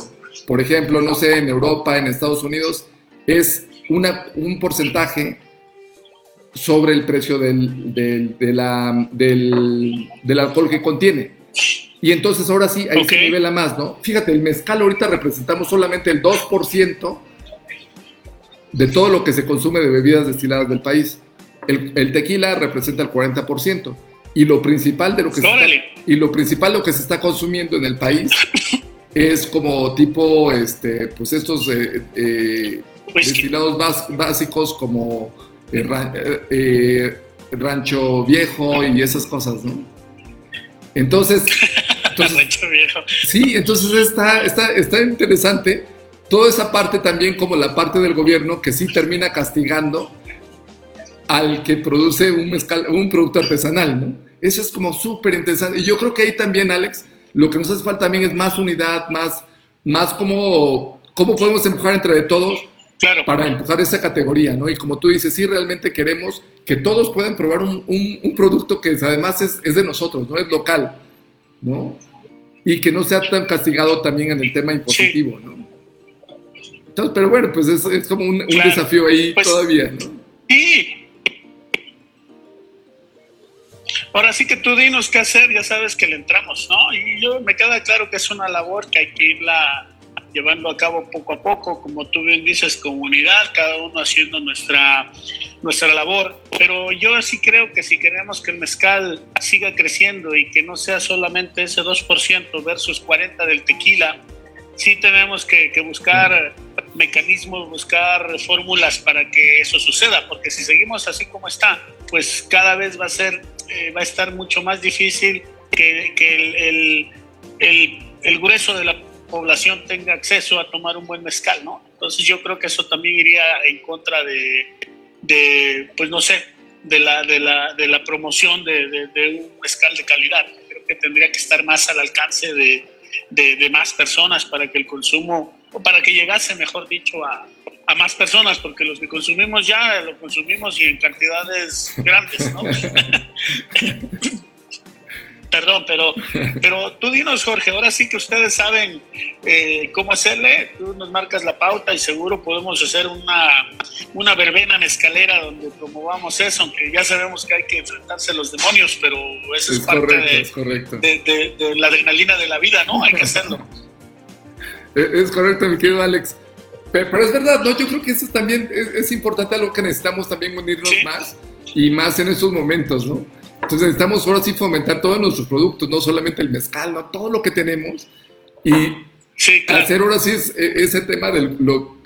por ejemplo, no sé, en Europa, en Estados Unidos, es una, un porcentaje sobre el precio del, del, de la, del, del, alcohol que contiene. Y entonces ahora sí, ahí se nivela más, ¿no? Fíjate, el mezcal ahorita representamos solamente el 2% de todo lo que se consume de bebidas destiladas del país. El, tequila representa el 40% y lo principal de lo que se está, y lo principal lo que se está consumiendo en el país es como tipo este pues estos eh, eh, destilados básicos como eh, rancho viejo y esas cosas, ¿no? Entonces, sí, entonces está, está, está interesante toda esa parte también como la parte del gobierno que sí termina castigando al que produce un, mezcal, un producto artesanal, ¿no? Eso es como súper interesante. Y yo creo que ahí también, Alex, lo que nos hace falta también es más unidad, más, más como, cómo podemos empujar entre todos claro. para empujar esa categoría, ¿no? Y como tú dices, sí, realmente queremos que todos puedan probar un, un, producto que además es, es, de nosotros, ¿no? Es local, ¿no? Y que no sea tan castigado también en el tema impositivo, ¿no? Pero bueno, pues es, es como un, desafío ahí pues, todavía, ¿no? Sí. Ahora sí que tú dinos qué hacer, ya sabes que le entramos, ¿no? Y yo me queda claro que es una labor que hay que irla llevando a cabo poco a poco, como tú bien dices, comunidad, cada uno haciendo nuestra, nuestra labor. Pero yo sí creo que si queremos que el mezcal siga creciendo y que no sea solamente ese 2% versus 40% del tequila, sí tenemos que, buscar mecanismos, buscar fórmulas para que eso suceda, porque si seguimos así como está, pues cada vez va a ser, eh, va a estar mucho más difícil que, el, el, grueso de la población tenga acceso a tomar un buen mezcal, ¿no? Entonces yo creo que eso también iría en contra de, de pues no sé, de la, de la, de la promoción de, de un mezcal de calidad. Creo que tendría que estar más al alcance de, de, más personas para que el consumo, o para que llegase, mejor dicho, a, a más personas, porque los que consumimos ya lo consumimos y en cantidades grandes, ¿no? Perdón, pero, pero tú dinos, Jorge, ahora sí que ustedes saben eh, cómo hacerle, tú nos marcas la pauta y seguro podemos hacer una, una verbena en escalera donde promovamos eso, aunque ya sabemos que hay que enfrentarse a los demonios, pero eso es, parte de, de, la adrenalina de la vida, ¿no? Hay que hacerlo. Es correcto, mi querido Alex. Pero, es verdad, ¿no? Yo creo que eso también es, importante, algo que necesitamos también unirnos más y más en esos momentos, ¿no? Entonces necesitamos ahora sí fomentar todos nuestros productos, no solamente el mezcal, ¿no? todo lo que tenemos. Y hacer ahora sí e, ese tema del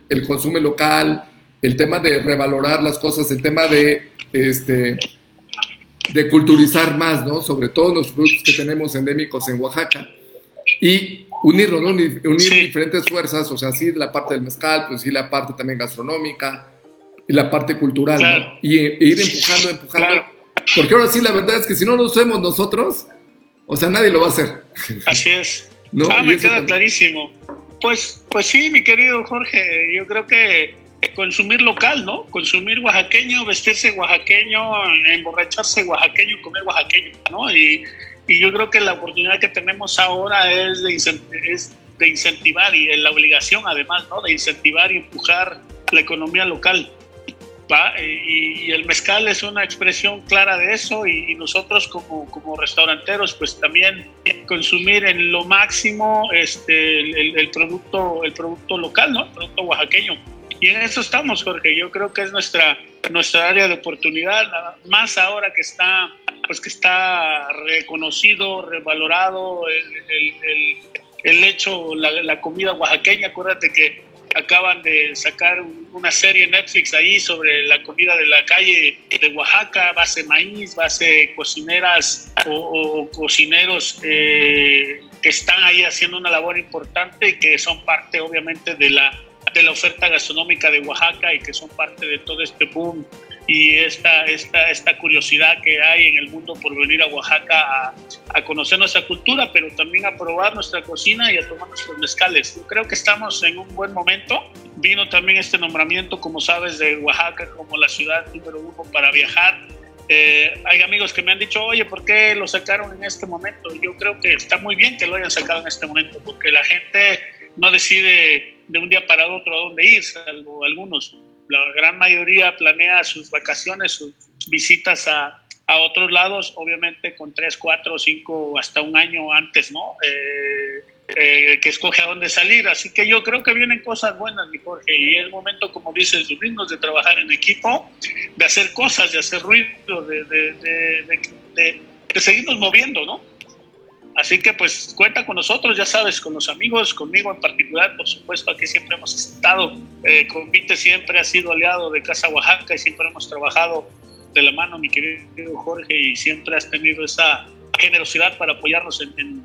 el consumo local, el tema de revalorar las cosas, el tema de, este, de culturizar más, ¿no? Sobre todo los productos que tenemos endémicos en Oaxaca. Y unirlo, ¿no? Unir, diferentes fuerzas, o sea, sí la parte del mezcal, pues sí la parte también gastronómica y la parte cultural, ¿no? y, e ir empujando, empujando. Porque ahora sí, la verdad es que si no lo hacemos nosotros, o sea, nadie lo va a hacer. Así es. ¿No? Ah, me queda clarísimo. Pues, pues sí, mi querido Jorge, yo creo que consumir local, ¿no? Consumir oaxaqueño, vestirse oaxaqueño, emborracharse oaxaqueño, comer oaxaqueño, ¿no? Y, y yo creo que la oportunidad que tenemos ahora es de, es de incentivar y la obligación además, ¿no? De incentivar y empujar la economía local. Y, el mezcal es una expresión clara de eso y, nosotros como, como, restauranteros pues también consumir en lo máximo este, el, producto, el producto local, ¿no? el producto oaxaqueño. Y en eso estamos, Jorge. Yo creo que es nuestra, nuestra área de oportunidad, más ahora que está, pues que está reconocido, revalorado el, el, el hecho, la, la comida oaxaqueña. Acuérdate que acaban de sacar una serie Netflix ahí sobre la comida de la calle de Oaxaca, base maíz, base cocineras o, cocineros eh, que están ahí haciendo una labor importante y que son parte obviamente de la, de la oferta gastronómica de Oaxaca y que son parte de todo este boom y esta, esta, esta curiosidad que hay en el mundo por venir a Oaxaca a, conocer nuestra cultura, pero también a probar nuestra cocina y a tomar nuestros mezcales. Yo creo que estamos en un buen momento. Vino también este nombramiento, como sabes, de Oaxaca como la ciudad número uno para viajar. Eh, hay amigos que me han dicho, oye, ¿por qué lo sacaron en este momento? Yo creo que está muy bien que lo hayan sacado en este momento, porque la gente no decide de un día para otro a dónde ir, salvo algunos la gran mayoría planea sus vacaciones, sus visitas a, a otros lados, obviamente con tres, cuatro, cinco, hasta un año antes, ¿no? Eh, eh, que escoge a dónde salir. Así que yo creo que vienen cosas buenas, mi Jorge, y es momento, como dices, de trabajar en equipo, de hacer cosas, de hacer ruido, de, de, de, de seguirnos moviendo, ¿no? Así que pues cuenta con nosotros, ya sabes, con los amigos, conmigo en particular, por supuesto, aquí siempre hemos estado, eh, Convite siempre ha sido aliado de Casa Oaxaca y siempre hemos trabajado de la mano, mi querido Jorge, y siempre has tenido esa generosidad para apoyarnos en,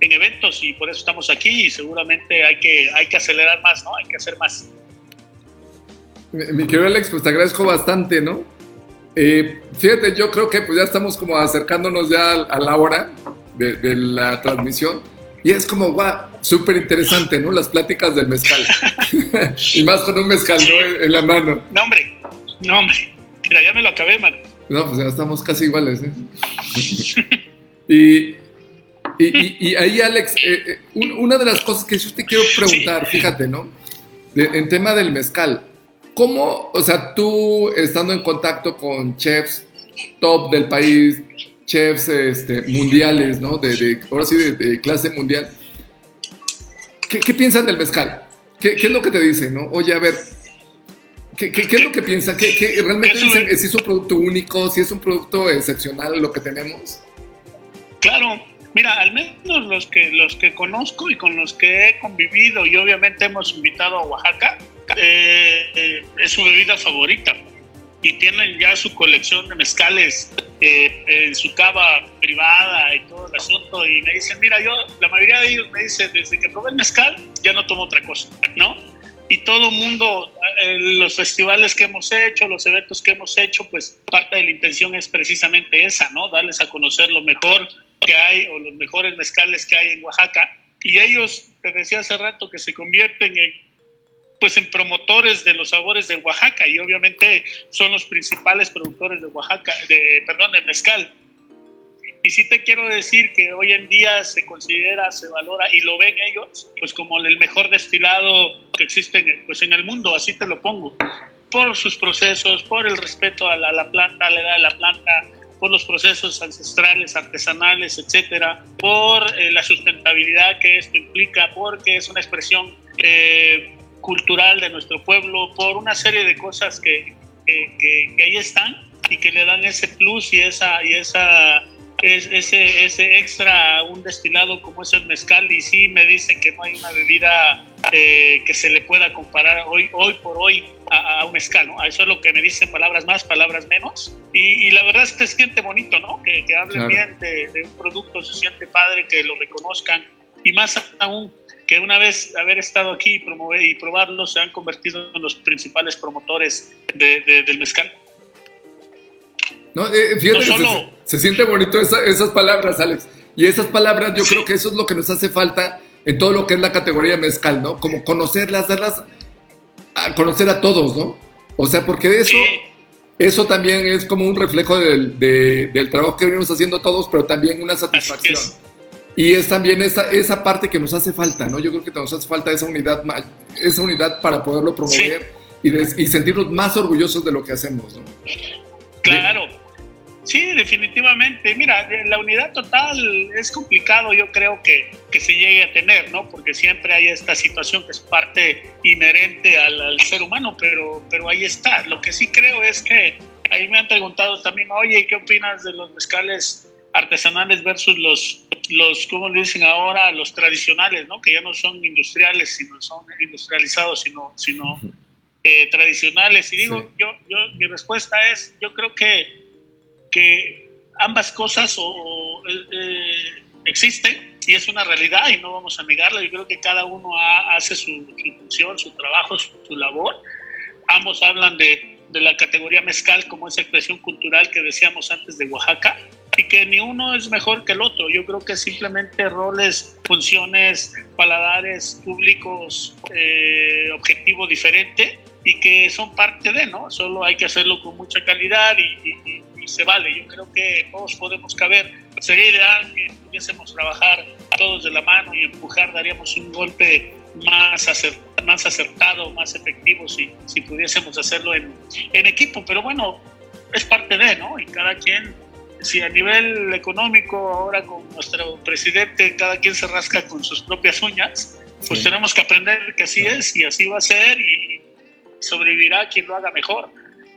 en, eventos y por eso estamos aquí y seguramente hay que, hay que acelerar más, ¿no? Hay que hacer más. Mi querido Alex, pues te agradezco bastante, ¿no? Eh, fíjate, yo creo que pues ya estamos como acercándonos ya a la hora de, la transmisión. Y es como, guau, súper interesante, ¿no? Las pláticas del mezcal. y más con un mezcal en, la mano. No, hombre, no, hombre. Mira, ya me lo acabé, man. No, pues ya estamos casi iguales, ¿eh? y, y, y, ahí, Alex, eh, eh, una de las cosas que yo te quiero preguntar, fíjate, ¿no? en tema del mezcal, ¿cómo, o sea, tú estando en contacto con chefs top del país, chefs este, mundiales, ¿no? De, ahora sí, de, clase mundial. ¿Qué, piensan del mezcal? ¿Qué, es lo que te dicen, no? Oye, a ver, ¿qué, es lo que piensan? ¿Qué, realmente dicen si es un producto único, si es un producto excepcional lo que tenemos? Claro, mira, al menos los que, los que conozco y con los que he convivido y obviamente hemos invitado a Oaxaca, eh, eh, es su bebida favorita y tienen ya su colección de mezcales eh, en su cava privada y todo el asunto y me dicen, mira, yo, la mayoría de ellos me dicen, desde que probé el mezcal ya no tomo otra cosa, ¿no? Y todo el mundo, eh, los festivales que hemos hecho, los eventos que hemos hecho, pues parte de la intención es precisamente esa, ¿no? Darles a conocer lo mejor que hay o los mejores mezcales que hay en Oaxaca. Y ellos, te decía hace rato, que se convierten en pues en promotores de los sabores de Oaxaca y obviamente son los principales productores de Oaxaca, de, perdón, de mezcal. Y sí te quiero decir que hoy en día se considera, se valora y lo ven ellos, pues como el mejor destilado que existe en, pues en el mundo, así te lo pongo, por sus procesos, por el respeto a la, planta, a la edad de la planta, por los procesos ancestrales, artesanales, etcétera, por eh, la sustentabilidad que esto implica, porque es una expresión eh, cultural de nuestro pueblo, por una serie de cosas que, que, ahí están y que le dan ese plus y esa, y esa ese, ese extra, un destilado como es el mezcal, y sí me dicen que no hay una bebida eh, que se le pueda comparar hoy, hoy por hoy a, un mezcal, ¿no? Eso es lo que me dicen palabras más, palabras menos, y, la verdad es que se siente bonito, ¿no? Que, que hablen bien de, un producto, se siente padre que lo reconozcan, y más aún que una vez haber estado aquí y, promover, y probarlo, se han convertido en los principales promotores del mezcal. No, eh, fíjate, se, siente bonito esas palabras, Alex. Y esas palabras, yo creo que eso es lo que nos hace falta en todo lo que es la categoría mezcal, ¿no? Como conocerlas, darlas a conocer a todos, ¿no? O sea, porque eso, eso también es como un reflejo del, del trabajo que venimos haciendo todos, pero también una satisfacción. Y es también esa, esa parte que nos hace falta, ¿no? Yo creo que nos hace falta esa unidad, esa unidad para poderlo promover y, y sentirnos más orgullosos de lo que hacemos, ¿no? Claro. Sí, definitivamente. Mira, la unidad total es complicado, yo creo que, que se llegue a tener, ¿no? Porque siempre hay esta situación que es parte inherente al, ser humano, pero, pero ahí está. Lo que sí creo es que ahí me han preguntado también, oye, ¿qué opinas de los mezcales artesanales versus los, los ¿cómo le dicen ahora? Los tradicionales, ¿no? Que ya no son industriales, sino son industrializados, sino, sino eh, tradicionales. Y digo, yo, yo, mi respuesta es, yo creo que, que ambas cosas o, eh, eh, existen y es una realidad y no vamos a negarlo. Yo creo que cada uno hace su, función, su trabajo, su, su, labor. Ambos hablan de, de la categoría mezcal como esa expresión cultural que decíamos antes de Oaxaca y que ni uno es mejor que el otro. Yo creo que simplemente roles, funciones, paladares, públicos, eh, objetivo diferente y que son parte de, ¿no? Solo hay que hacerlo con mucha calidad y, se vale. Yo creo que todos podemos caber. Sería ideal que pudiésemos trabajar todos de la mano y empujar, daríamos un golpe más, más acertado, más efectivo si, si pudiésemos hacerlo en, en equipo. Pero bueno, es parte de, ¿no? Y cada quien si a nivel económico ahora con nuestro presidente cada quien se rasca con sus propias uñas, pues tenemos que aprender que así es y así va a ser y sobrevivirá quien lo haga mejor,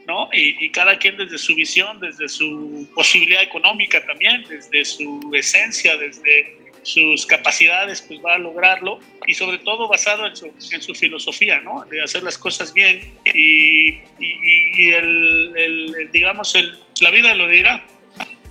¿no? Y, y, cada quien desde su visión, desde su posibilidad económica también, desde su esencia, desde sus capacidades, pues va a lograrlo y sobre todo basado en su, en su filosofía, ¿no? De hacer las cosas bien y, y, el, el, digamos, el, la vida lo dirá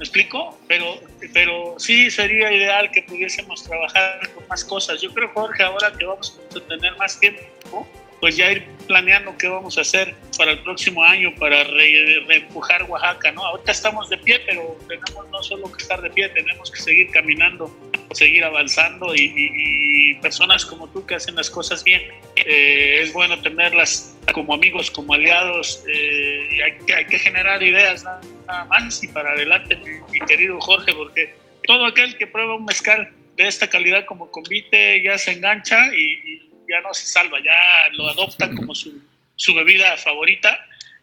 ¿Me explico? Pero, pero sí sería ideal que pudiésemos trabajar con más cosas. Yo creo, Jorge, ahora que vamos a tener más tiempo, pues ya ir planeando qué vamos a hacer para el próximo año para reempujar Oaxaca, ¿no? Ahorita estamos de pie, pero tenemos no solo que estar de pie, tenemos que seguir caminando, seguir avanzando y, personas como tú que hacen las cosas bien, eh, es bueno tenerlas como amigos, como aliados, eh, y hay hay que generar ideas nada más y para adelante, mi, querido Jorge, porque todo aquel que prueba un mezcal de esta calidad como convite ya se engancha y ya no se salva, ya lo adopta como su bebida favorita.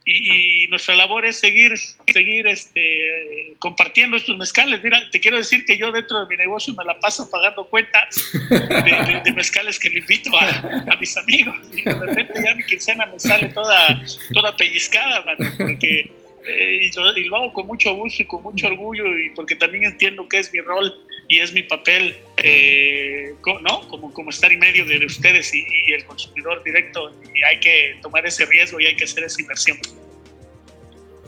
Y, nuestra labor es seguir, seguir este, compartiendo estos mezcales. Mira, te quiero decir que yo dentro de mi negocio me la paso pagando cuentas de, mezcales que le invito a, mis amigos. Y de repente ya mi quincena me sale toda, toda pellizcada, porque eh, y, lo, hago con mucho gusto y con mucho orgullo y porque también entiendo que es mi rol y es mi papel, eh, ¿no? Como, como estar en medio de ustedes y, el consumidor directo y hay que tomar ese riesgo y hay que hacer esa inversión.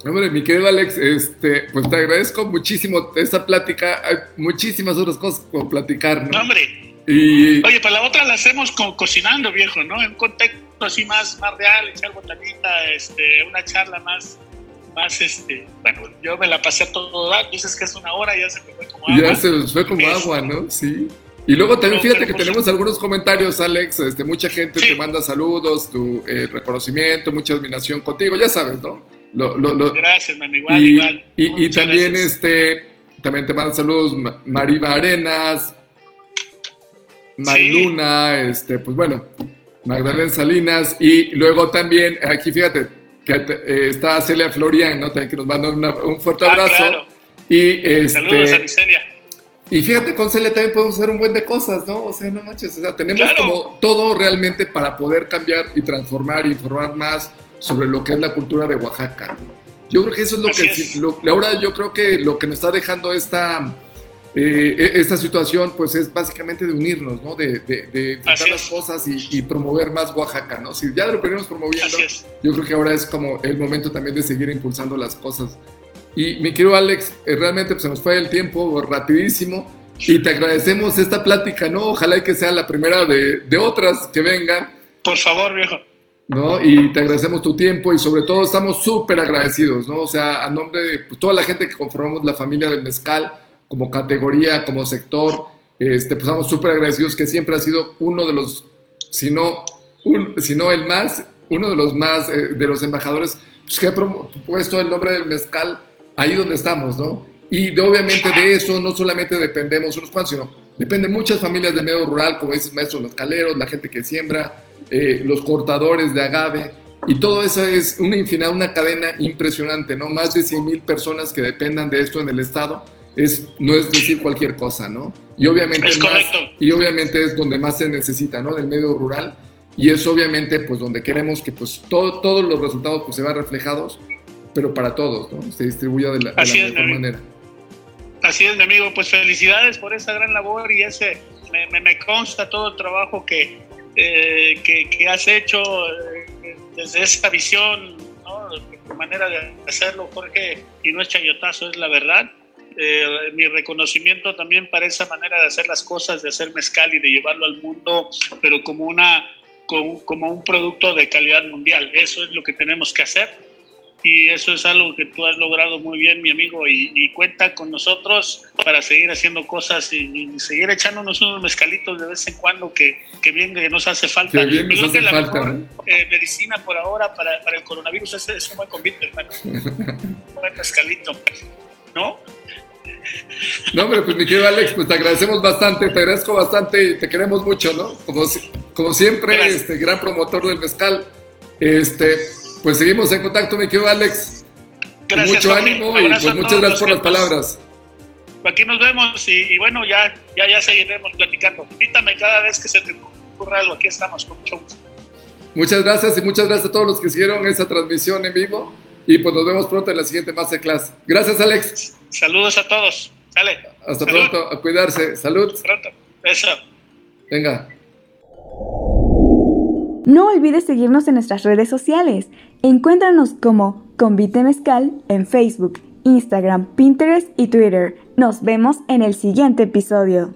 Hombre, mi querido Alex, este, pues te agradezco muchísimo esta plática. Hay muchísimas otras cosas por platicar, ¿no? Hombre. Y... Oye, para la otra la hacemos cocinando, viejo, ¿no? En un contexto así más, más real, echar botanita, este, una charla más, más, este, bueno, yo me la pasé a todo dar, dices que es una hora, ya se me fue como agua. Ya se fue como agua, ¿no? Sí. Y luego también fíjate que tenemos algunos comentarios, Alex, este, mucha gente te manda saludos, tu eh, reconocimiento, mucha admiración contigo, ya sabes, ¿no? gracias, man, igual, y, igual. Y, también, este, también te mandan saludos Mariva Arenas, Mariluna, este, pues bueno, Magdalena Salinas, y luego también, aquí fíjate, eh, está Celia Florian, ¿no? También que nos manda un fuerte ah, abrazo. Y este, Saludos a Celia. Y fíjate, con Celia también podemos hacer un buen de cosas, ¿no? O sea, no manches, o sea, tenemos como todo realmente para poder cambiar y transformar y informar más sobre lo que es la cultura de Oaxaca. Yo creo que eso es lo que, Laura, yo creo que lo que nos está dejando esta, eh, e, esta situación, pues es básicamente de unirnos, ¿no? De, de, de las cosas y, promover más Oaxaca, ¿no? Si ya lo venimos promoviendo, yo creo que ahora es como el momento también de seguir impulsando las cosas. Y mi querido Alex, eh, realmente pues, se nos fue el tiempo rapidísimo y te agradecemos esta plática, ¿no? Ojalá que sea la primera de, de otras que vengan. Por favor, viejo. ¿no? Y te agradecemos tu tiempo y sobre todo estamos súper agradecidos, ¿no? O sea, a nombre de pues, toda la gente que conformamos la familia del mezcal, como categoría, como sector, este, pues estamos súper agradecidos que siempre ha sido uno de los, si no, un, si no el más, uno de los más, eh, de los embajadores pues, que ha puesto el nombre del mezcal ahí donde estamos, ¿no? Y obviamente de eso no solamente dependemos unos cuantos, sino dependen muchas familias del medio rural, como dices, maestros, los caleros, la gente que siembra, eh, los cortadores de agave, y todo eso es una infinidad, una cadena impresionante, ¿no? Más de 100 mil personas que dependan de esto en el Estado, es, no es decir cualquier cosa, ¿no? Y obviamente, es y obviamente es donde más se necesita, ¿no? Del medio rural, y es obviamente pues donde queremos que pues todo, todos los resultados pues se vean reflejados, pero para todos, ¿no? Se distribuya de la, mejor manera. Así es, mi amigo, pues felicidades por esa gran labor y ese, me, me consta todo el trabajo que, eh, que, has hecho eh, desde esa visión, ¿no? de manera de hacerlo, Jorge, y no es chayotazo, es la verdad. Eh, mi reconocimiento también para esa manera de hacer las cosas, de hacer mezcal y de llevarlo al mundo, pero como, una, como, como un producto de calidad mundial. Eso es lo que tenemos que hacer y eso es algo que tú has logrado muy bien, mi amigo, y, cuenta con nosotros para seguir haciendo cosas y, seguir echándonos unos mezcalitos de vez en cuando que, que bien que nos hace falta. Que bien nos hace la falta, mejor, eh, medicina por ahora para, para el coronavirus es, es, un buen convite, hermano. un buen mezcalito, ¿no? No, hombre, pues mi querido Alex, pues te agradecemos bastante, te agradezco bastante y te queremos mucho, ¿no? Como, como siempre, este gran promotor del mezcal. Este, pues seguimos en contacto, mi querido Alex. Gracias, mucho ánimo y pues muchas gracias por las palabras. Aquí nos vemos y, bueno, ya, ya, ya seguiremos platicando. Invítame cada vez que se te ocurra algo. Aquí estamos con mucho gusto. Muchas gracias y muchas gracias a todos los que hicieron esa transmisión en vivo. Y pues nos vemos pronto en la siguiente Masterclass. Gracias, Alex. Saludos a todos. Sale. Hasta pronto. A cuidarse. Salud. Hasta pronto. Eso. Venga. No olvides seguirnos en nuestras redes sociales. Encuéntranos como Convite Mezcal en Facebook, Instagram, Pinterest y Twitter. Nos vemos en el siguiente episodio.